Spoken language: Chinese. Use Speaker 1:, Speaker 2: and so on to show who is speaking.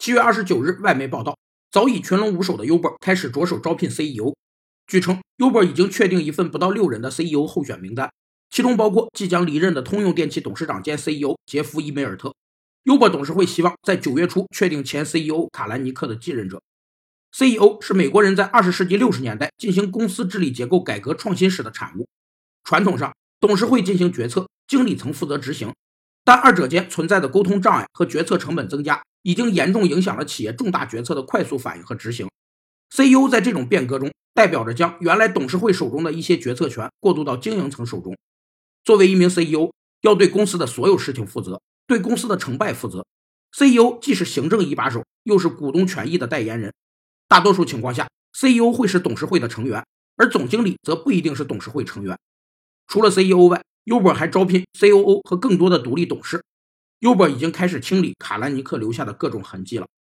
Speaker 1: 七月二十九日，外媒报道，早已群龙无首的 Uber 开始着手招聘 CEO。据称，Uber 已经确定一份不到六人的 CEO 候选名单，其中包括即将离任的通用电气董事长兼 CEO 杰夫·伊梅尔特。Uber 董事会希望在九月初确定前 CEO 卡兰尼克的继任者。CEO 是美国人在二十世纪六十年代进行公司治理结构改革创新时的产物。传统上，董事会进行决策，经理层负责执行，但二者间存在的沟通障碍和决策成本增加。已经严重影响了企业重大决策的快速反应和执行。CEO 在这种变革中，代表着将原来董事会手中的一些决策权过渡到经营层手中。作为一名 CEO，要对公司的所有事情负责，对公司的成败负责。CEO 既是行政一把手，又是股东权益的代言人。大多数情况下，CEO 会是董事会的成员，而总经理则不一定是董事会成员。除了 CEO 外，Uber 还招聘 COO 和更多的独立董事。Uber 已经开始清理卡兰尼克留下的各种痕迹了。